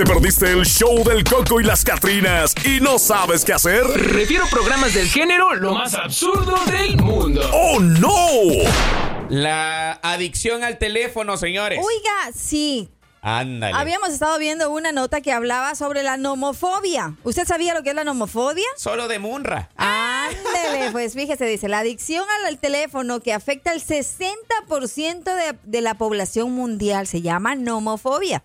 ¿Te perdiste el show del Coco y las Catrinas y no sabes qué hacer? Refiero programas del género lo más absurdo del mundo. ¡Oh, no! La adicción al teléfono, señores. Oiga, sí. Ándale. Habíamos estado viendo una nota que hablaba sobre la nomofobia. ¿Usted sabía lo que es la nomofobia? Solo de Munra. Ándele, pues fíjese, dice, la adicción al teléfono que afecta al 60% de, de la población mundial se llama nomofobia.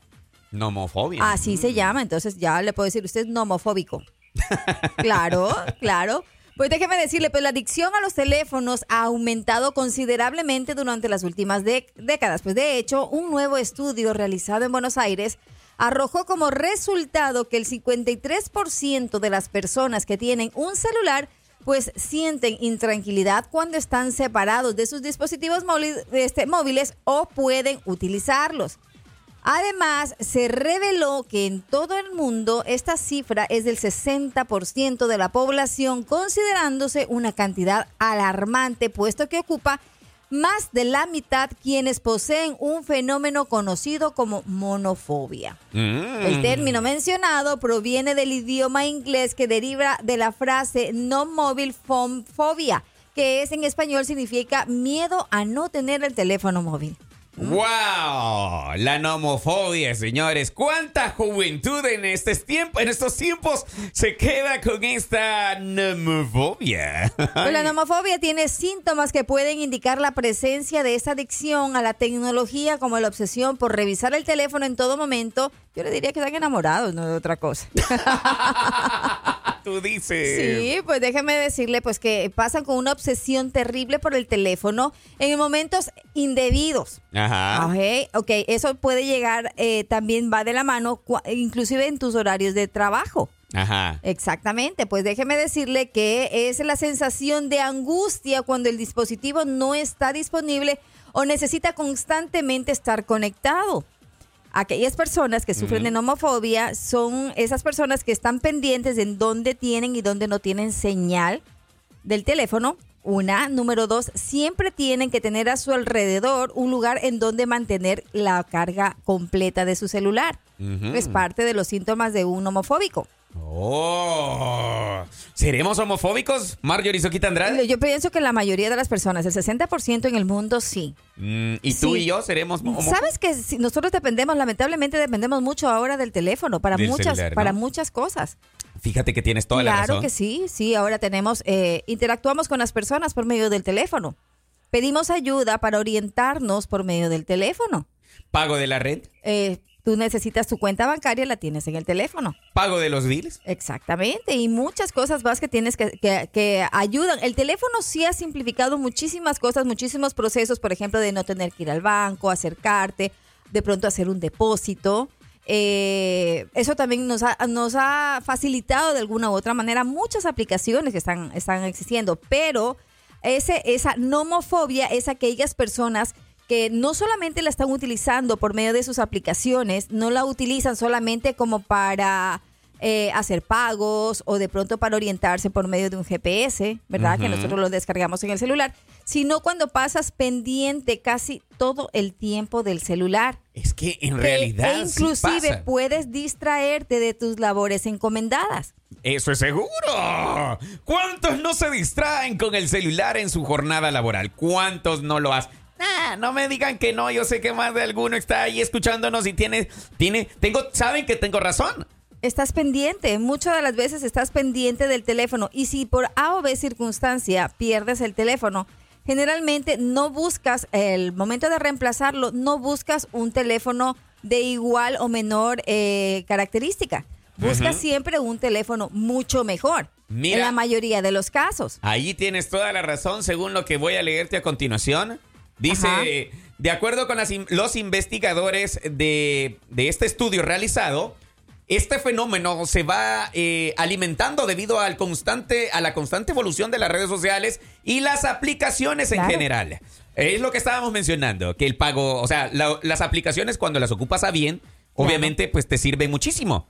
Nomofobia. Así se llama, entonces ya le puedo decir, usted es nomofóbico. claro, claro. Pues déjeme decirle, pues la adicción a los teléfonos ha aumentado considerablemente durante las últimas décadas. Pues de hecho, un nuevo estudio realizado en Buenos Aires arrojó como resultado que el 53% de las personas que tienen un celular pues sienten intranquilidad cuando están separados de sus dispositivos este, móviles o pueden utilizarlos. Además, se reveló que en todo el mundo esta cifra es del 60% de la población, considerándose una cantidad alarmante, puesto que ocupa más de la mitad quienes poseen un fenómeno conocido como monofobia. Mm. El término mencionado proviene del idioma inglés que deriva de la frase no mobile phone phobia, que es en español significa miedo a no tener el teléfono móvil. ¡Wow! La nomofobia, señores. ¿Cuánta juventud en, este tiempo, en estos tiempos se queda con esta nomofobia? Pues la nomofobia tiene síntomas que pueden indicar la presencia de esta adicción a la tecnología, como la obsesión por revisar el teléfono en todo momento. Yo le diría que están enamorados, no de otra cosa. Tú dices. Sí, pues déjeme decirle pues que pasan con una obsesión terrible por el teléfono en momentos indebidos. Ajá. Ok, ok, eso puede llegar, eh, también va de la mano, inclusive en tus horarios de trabajo. Ajá. Exactamente, pues déjeme decirle que es la sensación de angustia cuando el dispositivo no está disponible o necesita constantemente estar conectado. Aquellas personas que sufren de nomofobia son esas personas que están pendientes de dónde tienen y dónde no tienen señal del teléfono. Una, número dos, siempre tienen que tener a su alrededor un lugar en donde mantener la carga completa de su celular. Es parte de los síntomas de un homofóbico. Oh. ¿Seremos homofóbicos, Marjorie Soquita Andrade? Yo pienso que la mayoría de las personas, el 60% en el mundo, sí. Mm, ¿Y tú Sí. y yo seremos homofóbicos? ¿Sabes que si nosotros dependemos, lamentablemente dependemos mucho ahora del teléfono para Del muchas, celular, ¿no? para muchas cosas? Fíjate que tienes toda la claro razón. que sí, sí. Ahora tenemos, eh, interactuamos con las personas por medio del teléfono. Pedimos ayuda para orientarnos por medio del teléfono. Pago de la red, Eh, tú necesitas tu cuenta bancaria, la tienes en el teléfono. pago de los bills. Exactamente, y muchas cosas más que tienes que, que- que ayudan. El teléfono sí ha simplificado muchísimas cosas, muchísimos procesos, por ejemplo, de no tener que ir al banco, acercarte, de pronto hacer un depósito. Eh, eso también nos ha, nos ha facilitado de alguna u otra manera muchas aplicaciones que están, están existiendo, pero ese, esa nomofobia es aquellas personas que no solamente la están utilizando por medio de sus aplicaciones, no la utilizan solamente como para eh, hacer pagos o de pronto para orientarse por medio de un GPS, ¿verdad? Que nosotros lo descargamos en el celular, sino cuando pasas pendiente casi todo el tiempo del celular. Es que en Que- realidad e sí inclusive pasa. puedes distraerte de tus labores encomendadas. Eso es seguro. ¿Cuántos no se distraen con el celular en su jornada laboral? ¿Cuántos no lo hacen? Nah, no me digan que no. Yo sé que más de alguno está ahí escuchándonos y tiene, tiene, tengo, saben que tengo razón. Estás pendiente, muchas de las veces estás pendiente del teléfono y si por A o B circunstancia pierdes el teléfono, generalmente no buscas, el momento de reemplazarlo, no buscas un teléfono de igual o menor eh, característica. Buscas siempre un teléfono mucho mejor. Mira. en la mayoría de los casos. Ahí tienes toda la razón, según lo que voy a leerte a continuación. Dice, Ajá. de acuerdo con las los investigadores de, de este estudio realizado, este fenómeno se va eh, alimentando debido al constante, a la constante evolución de las redes sociales y las aplicaciones en Claro. general. Es lo que estábamos mencionando, que el pago, o sea, la- las aplicaciones cuando las ocupas a bien, obviamente, pues te sirven muchísimo.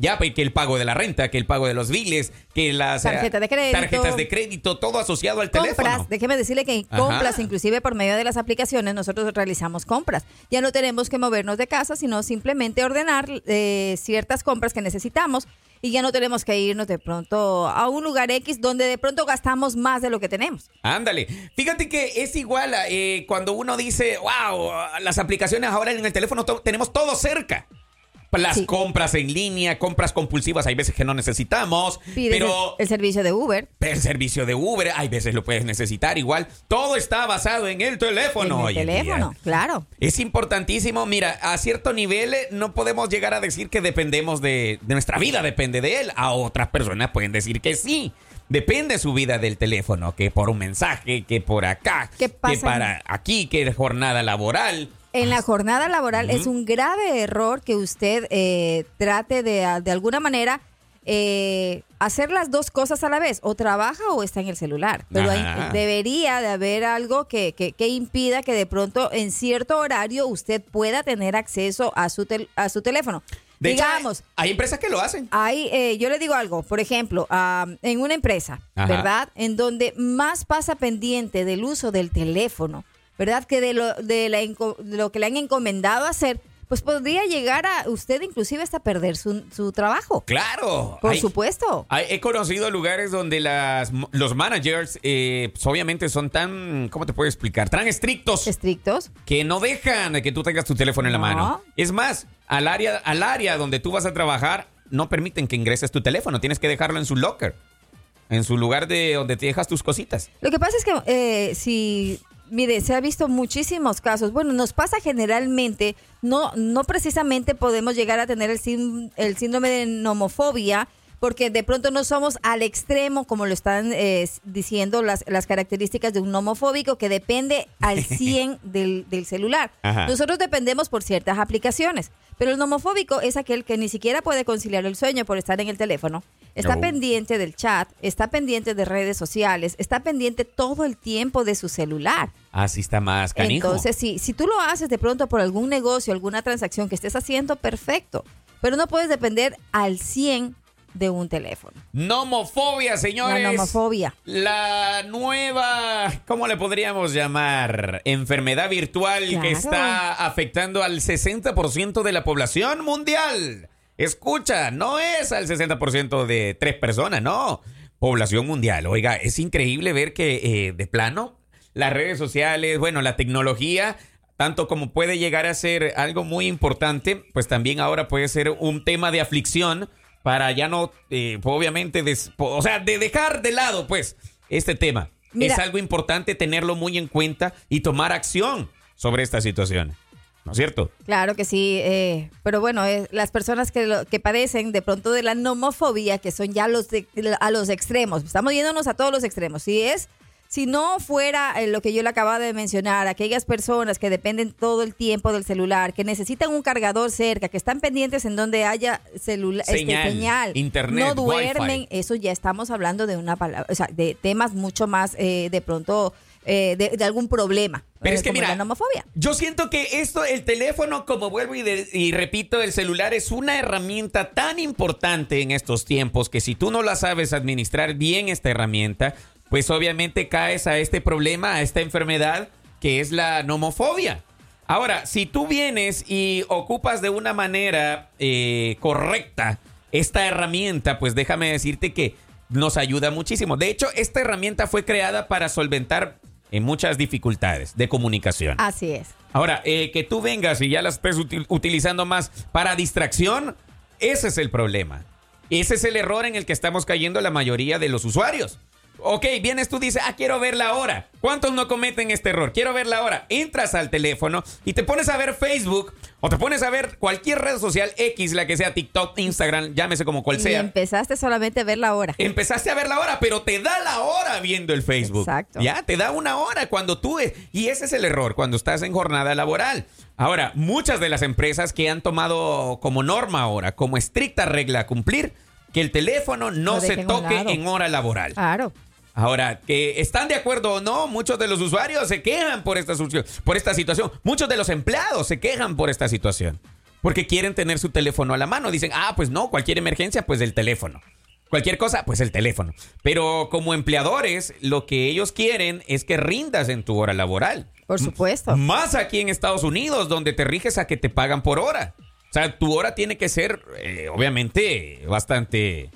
Ya, que el pago de la renta, que el pago de los biles, que las eh, Tarjeta de crédito. tarjetas de crédito, todo asociado al compras, teléfono. déjeme decirle que Ajá. compras, inclusive por medio de las aplicaciones, nosotros realizamos compras. Ya no tenemos que movernos de casa, sino simplemente ordenar eh, ciertas compras que necesitamos y ya no tenemos que irnos de pronto a un lugar X donde de pronto gastamos más de lo que tenemos. Ándale. Fíjate que es igual eh, cuando uno dice, wow, las aplicaciones ahora en el teléfono to- tenemos todo cerca. Las Sí. compras en línea, compras compulsivas, hay veces que no necesitamos, Pides pero el, el servicio de Uber. el servicio de Uber, hay veces lo puedes necesitar igual. Todo está basado en el teléfono. en el día. teléfono, claro. Es importantísimo, mira, a cierto nivel eh, no podemos llegar a decir que dependemos de, de nuestra vida, depende de él. A otras personas pueden decir que sí. Depende su vida del teléfono, que por un mensaje, que por acá, ¿Qué que para aquí, que jornada laboral. En la jornada laboral es un grave error que usted eh, trate de, de alguna manera eh, hacer las dos cosas a la vez, o trabaja o está en el celular. Pero hay- debería de haber algo que, que- que impida que de pronto en cierto horario usted pueda tener acceso a su, tel- a su teléfono. De hecho, Digamos, hay empresas que lo hacen. hay, eh, yo le digo algo, por ejemplo, ah, en una empresa, Ajá. ¿verdad? En donde más pasa pendiente del uso del teléfono, ¿verdad? Que de lo, de la de lo que le han encomendado hacer, pues podría llegar a usted inclusive hasta perder su, su trabajo. Claro. Por hay- supuesto. hay- he conocido lugares donde las, los managers, eh, pues, obviamente, son tan, ¿cómo te puedo explicar? Tan estrictos. Estrictos. que no dejan que tú tengas tu teléfono en la No. mano. Es más, al área, al área donde tú vas a trabajar, no permiten que ingreses tu teléfono. Tienes que dejarlo en su locker. En su lugar de donde te dejas tus cositas. Lo que pasa es que eh, si, mire, se ha visto muchísimos casos. Bueno, nos pasa generalmente, no, no precisamente podemos llegar a tener el, el síndrome de nomofobia, porque de pronto no somos al extremo, como lo están eh, diciendo las, las características de un nomofóbico, que depende al 100 del, del celular. Ajá. Nosotros dependemos por ciertas aplicaciones, pero el nomofóbico es aquel que ni siquiera puede conciliar el sueño por estar en el teléfono. Está No. pendiente del chat, está pendiente de redes sociales, está pendiente todo el tiempo de su celular. Así está más canijo. Entonces, si, si tú lo haces de pronto por algún negocio, alguna transacción que estés haciendo, perfecto. Pero no puedes depender al 100 de un teléfono. Nomofobia, señores. La nomofobia. La nueva, ¿cómo le podríamos llamar? Enfermedad virtual Claro. que está afectando al 60% de la población mundial. Escucha, no es al 60% de tres personas, no. Población mundial. Oiga, es increíble ver que eh, de plano las redes sociales, bueno, la tecnología, tanto como puede llegar a ser algo muy importante, pues también ahora puede ser un tema de aflicción para ya no, eh, obviamente, des- o sea, de dejar de lado, pues, este tema. Mira. es algo importante tenerlo muy en cuenta y tomar acción sobre esta situación. ¿No es cierto? Claro que sí, eh, pero bueno, eh, las personas que, lo- que padecen de pronto de la nomofobia, que son ya los de- a los extremos, estamos yéndonos a todos los extremos. Si es, si no fuera eh, lo que yo le acababa de mencionar, aquellas personas que dependen todo el tiempo del celular, que necesitan un cargador cerca, que están pendientes en donde haya celula- este, Señal, internet, no duermen, wifi. eso ya estamos hablando de una palabra, o sea, de temas mucho más eh, de pronto eh, de, de algún problema. Pero eh, es que como mira, la nomofobia. yo siento que esto, el teléfono, como vuelvo y, de- y repito, el celular es una herramienta tan importante en estos tiempos que si tú no la sabes administrar bien esta herramienta, pues obviamente caes a este problema, a esta enfermedad que es la nomofobia. Ahora, si tú vienes y ocupas de una manera eh, correcta esta herramienta, pues déjame decirte que nos ayuda muchísimo. De hecho, esta herramienta fue creada para solventar en muchas dificultades de comunicación. Así es. Ahora, eh, que tú vengas y ya la estés util- utilizando más para distracción, ese es el problema. Ese es el error en el que estamos cayendo la mayoría de los usuarios. Ok, vienes tú dices, ah, quiero ver la hora. ¿Cuántos no cometen este error? Quiero ver la hora. Entras al teléfono y te pones a ver Facebook o te pones a ver cualquier red social X, la que sea TikTok, Instagram, llámese como cual Y sea. empezaste solamente a ver la hora. Empezaste a ver la hora, pero te da la hora viendo el Facebook. Exacto. Ya, te da una hora cuando tú... Y ese es el error, cuando estás en jornada laboral. Ahora, muchas de las empresas que han tomado como norma ahora, como estricta regla a cumplir, que el teléfono no se toque en hora laboral. Claro. Ahora, que están de acuerdo o no, muchos de los usuarios se quejan por esta, por esta situación. Muchos de los empleados se quejan por esta situación. porque quieren tener su teléfono a la mano. Dicen, ah, pues no, cualquier emergencia, pues el teléfono. Cualquier cosa, pues el teléfono. Pero como empleadores, lo que ellos quieren es que rindas en tu hora laboral. Por supuesto. Más aquí en Estados Unidos, donde te riges a que te pagan por hora. O sea, tu hora tiene que ser, eh, obviamente, bastante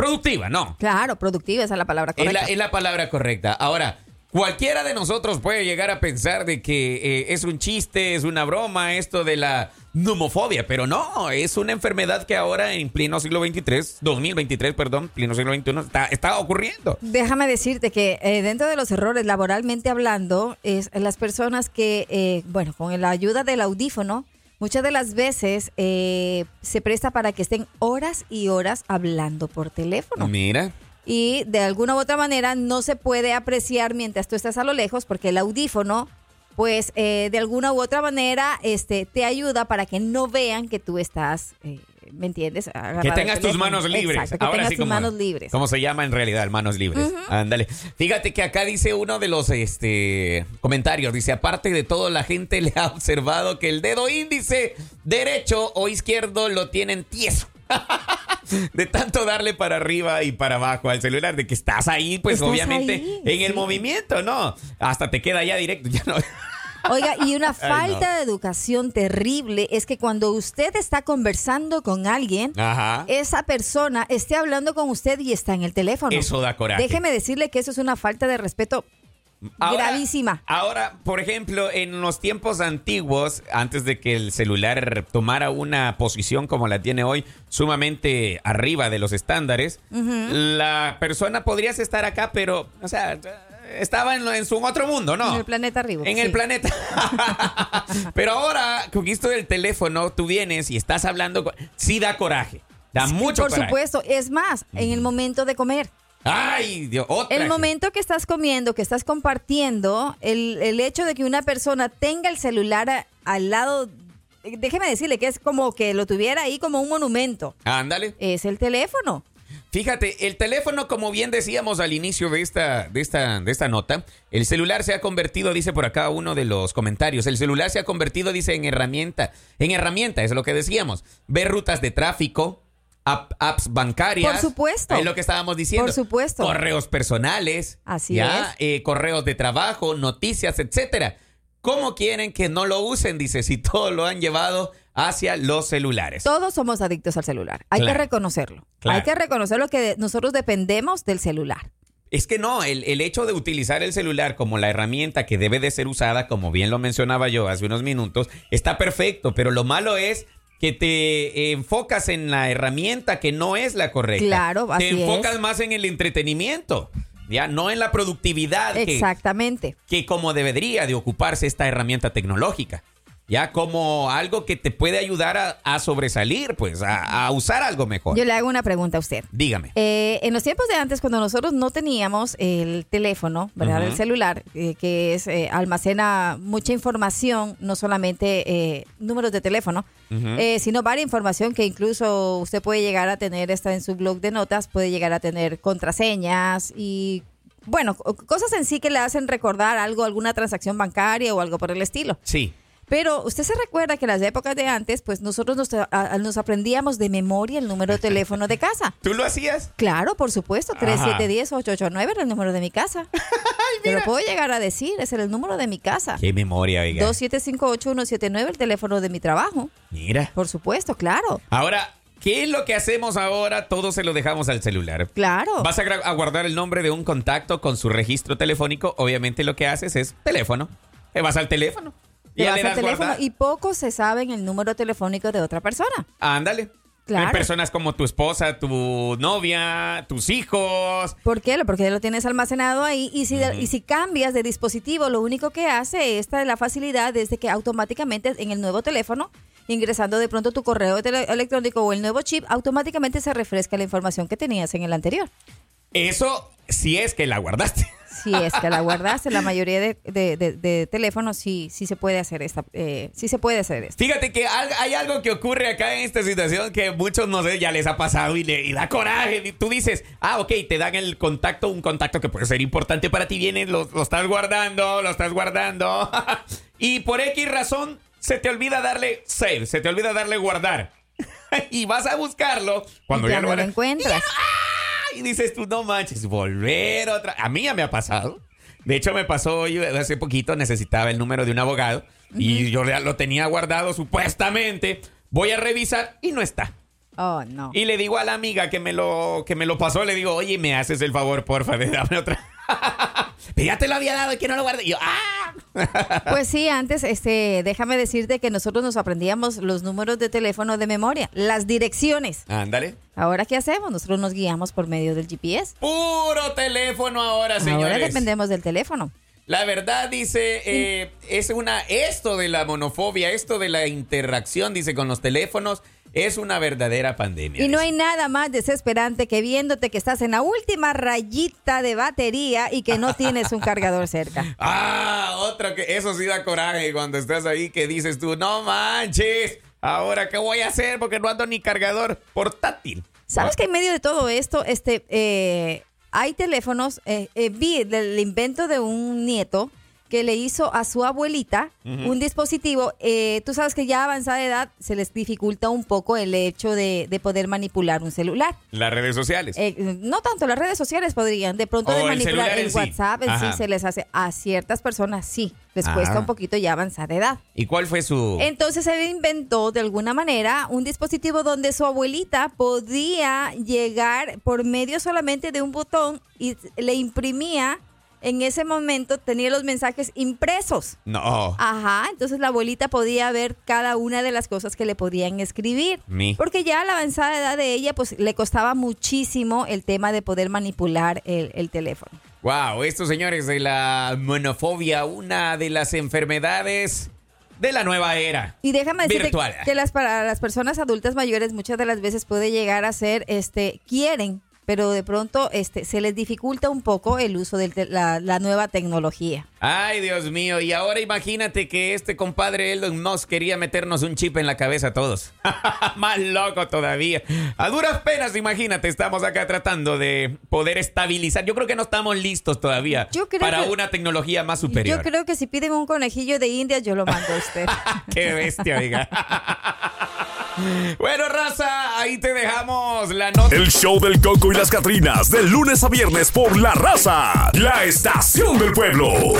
productiva, ¿no? Claro, productiva, esa es la palabra Es correcta. la, es la palabra correcta. Ahora, cualquiera de nosotros puede llegar a pensar de que eh, es un chiste, es una broma esto de la nomofobia, pero no, es una enfermedad que ahora en pleno siglo XXIII, 2023, perdón, pleno siglo XXI, está, está ocurriendo. Déjame decirte que eh, dentro de los errores, laboralmente hablando, es las personas que, eh, bueno, con la ayuda del audífono, muchas de las veces eh, se presta para que estén horas y horas hablando por teléfono. Mira. Y de alguna u otra manera no se puede apreciar mientras tú estás a lo lejos porque el audífono, pues eh, de alguna u otra manera este, te ayuda para que no vean que tú estás, eh, ¿me entiendes? Que tengas tus manos libres. Exacto, que Ahora tengas sí tus como, manos libres. ¿Cómo se llama en realidad? Manos libres. Ándale. Fíjate que acá dice uno de los este, comentarios. Dice, aparte de todo, la gente le ha observado que el dedo índice derecho o izquierdo lo tienen tieso. De tanto darle para arriba y para abajo al celular, de que estás ahí, pues Estás obviamente ahí, en el sí. movimiento, ¿no? Hasta te queda ya directo, ya no. Oiga, y una falta de educación terrible es que cuando usted está conversando con alguien, Ajá. esa persona esté hablando con usted y está en el teléfono. Eso da coraje. Déjeme decirle que eso es una falta de respeto gravísima. Ahora, por ejemplo, en los tiempos antiguos, antes de que el celular tomara una posición como la tiene hoy, sumamente arriba de los estándares, la persona podrías estar acá, pero, o sea, estaba en, en su otro mundo, ¿no? En el planeta arriba. En sí. el planeta. pero ahora, con esto del teléfono, tú vienes y estás hablando. con- Sí da coraje. Da Sí, mucho Por coraje. supuesto. Es más, en el momento de comer. Ay, Dios, otra. El momento que estás comiendo, que estás compartiendo, el, el hecho de que una persona tenga el celular a- al lado, déjeme decirle que es como que lo tuviera ahí como un monumento. Ándale. Es el teléfono. Fíjate, el teléfono, como bien decíamos al inicio de esta, de esta, de esta nota, el celular se ha convertido, dice por acá uno de los comentarios, el celular se ha convertido, dice, en herramienta. En herramienta, es lo que decíamos. Ver rutas de tráfico, app- apps bancarias. Por supuesto. Es lo que estábamos diciendo. Por supuesto. Correos personales. Así ya, eh, correos de trabajo, noticias, etcétera. ¿Cómo quieren que no lo usen? Dice, si todo lo han llevado hacia los celulares. Todos somos adictos al celular. Hay Claro. que reconocerlo. Claro. Hay que reconocerlo que nosotros dependemos del celular. Es que no, el, el hecho de utilizar el celular como la herramienta que debe de ser usada, como bien lo mencionaba yo hace unos minutos, está perfecto, pero lo malo es que te enfocas en la herramienta que no es la correcta. Claro, Te así enfocas es. más en el entretenimiento, ya, no en la productividad que, Exactamente. que como debería de ocuparse esta herramienta tecnológica. Ya como algo que te puede ayudar a, a sobresalir, pues, a, a usar algo mejor. Yo le hago una pregunta a usted. Dígame. Eh, en los tiempos de antes, cuando nosotros no teníamos el teléfono, ¿verdad? El celular, eh, que es eh, almacena mucha información, no solamente eh, números de teléfono, eh, sino varias información que incluso usted puede llegar a tener esta en su blog de notas, puede llegar a tener contraseñas y bueno, co- cosas en sí que le hacen recordar algo, alguna transacción bancaria o algo por el estilo. Sí. Pero usted se recuerda que en las épocas de antes, pues nosotros nos, a- a- nos aprendíamos de memoria el número de teléfono de casa. ¿Tú lo hacías? Claro, por supuesto. Ajá. 3710-889 era el número de mi casa. Te lo puedo llegar a decir, ese era el número de mi casa. Qué memoria, oiga. 2758179 el teléfono de mi trabajo. Mira. Por supuesto, claro. Ahora, ¿qué es lo que hacemos ahora? Todo se lo dejamos al celular. Claro. Vas a, guardar el nombre de un contacto con su registro telefónico. Obviamente lo que haces es teléfono. Te vas al teléfono. Te ya vas al teléfono guardar. y pocos se saben el número telefónico de otra persona. Ándale. Claro. Hay personas como tu esposa, tu novia, tus hijos. ¿Por qué? Porque lo tienes almacenado ahí y si, y si cambias de dispositivo, lo único que hace esta la facilidad es de que automáticamente en el nuevo teléfono, ingresando de pronto tu correo electrónico o el nuevo chip, automáticamente se refresca la información que tenías en el anterior. Eso si es que la guardaste. Si es que la guardaste, la mayoría de, de- de- de teléfonos sí, sí se puede hacer esta, eh, sí se puede hacer esto. Fíjate que hay algo que ocurre acá en esta situación que muchos no sé, ya les ha pasado y, le, y da coraje. Y tú dices, ah, ok, te dan el contacto, un contacto que puede ser importante para ti, vienes, lo, lo estás guardando, lo estás guardando. y por X razón se te olvida darle save, se te olvida darle guardar. y vas a buscarlo cuando ya ya, no lo lo encuentras. y dices tú, no manches, volver otra. A mí ya me ha pasado. De hecho, me pasó yo hace poquito, necesitaba el número de un abogado y yo lo tenía guardado supuestamente. Voy a revisar y no está. Oh, no. Y le digo a la amiga que me lo, que me lo pasó, le digo, oye, me haces el favor, porfa, de darme otra. Pero ya te lo había dado y que no lo guardé. Y yo, ¡ah! Pues sí, antes, este, déjame decirte que nosotros nos aprendíamos los números de teléfono de memoria, las direcciones. Ándale. Ahora, ¿qué hacemos? Nosotros nos guiamos por medio del GPS. Puro teléfono ahora, señores. Ahora dependemos del teléfono. La verdad, dice, eh, es una, esto de la monofobia, esto de la interacción, dice, con los teléfonos, es una verdadera pandemia. Y no hay nada más desesperante que viéndote que estás en la última rayita de batería y que no tienes un cargador cerca. Ah, otro que, eso sí da coraje cuando estás ahí que dices tú, no manches, ahora qué voy a hacer porque no ando ni cargador portátil. ¿Sabes que en medio de todo esto, este, eh, hay teléfonos? eh, eh, vi del invento de un nieto que le hizo a su abuelita un dispositivo. eh, tú sabes que ya a avanzada edad se les dificulta un poco el hecho de, de poder manipular un celular. Las redes sociales. Eh, no tanto las redes sociales podrían, de pronto O de manipular el, en sí. WhatsApp en sí se les hace. A ciertas personas sí, les cuesta un poquito ya avanzar edad. ¿Y cuál fue su...? Entonces él inventó de alguna manera un dispositivo donde su abuelita podía llegar por medio solamente de un botón y le imprimía en ese momento, tenía los mensajes impresos. No. Ajá, entonces la abuelita podía ver cada una de las cosas que le podían escribir. Mi. Porque ya a la avanzada edad de ella, pues le costaba muchísimo el tema de poder manipular el, el teléfono. Wow, estos señores de la monofobia, una de las enfermedades de la nueva era. Y déjame decirte Virtual. que las para las personas adultas mayores muchas de las veces puede llegar a ser, este, quieren, pero de pronto este, se les dificulta un poco el uso de la, la nueva tecnología. Ay, Dios mío. Y ahora imagínate que este compadre Elon Musk quería meternos un chip en la cabeza a todos. Más loco todavía. A duras penas, imagínate, estamos acá tratando de poder estabilizar. Yo creo que no estamos listos todavía Yo creo para que- una tecnología más superior. Yo creo que si piden un conejillo de Indias, yo lo mando a usted. Qué bestia, oiga. bueno, raza, ahí te dejamos la nota. El show del Coco y las Catrinas, de lunes a viernes por La Raza, la estación del pueblo.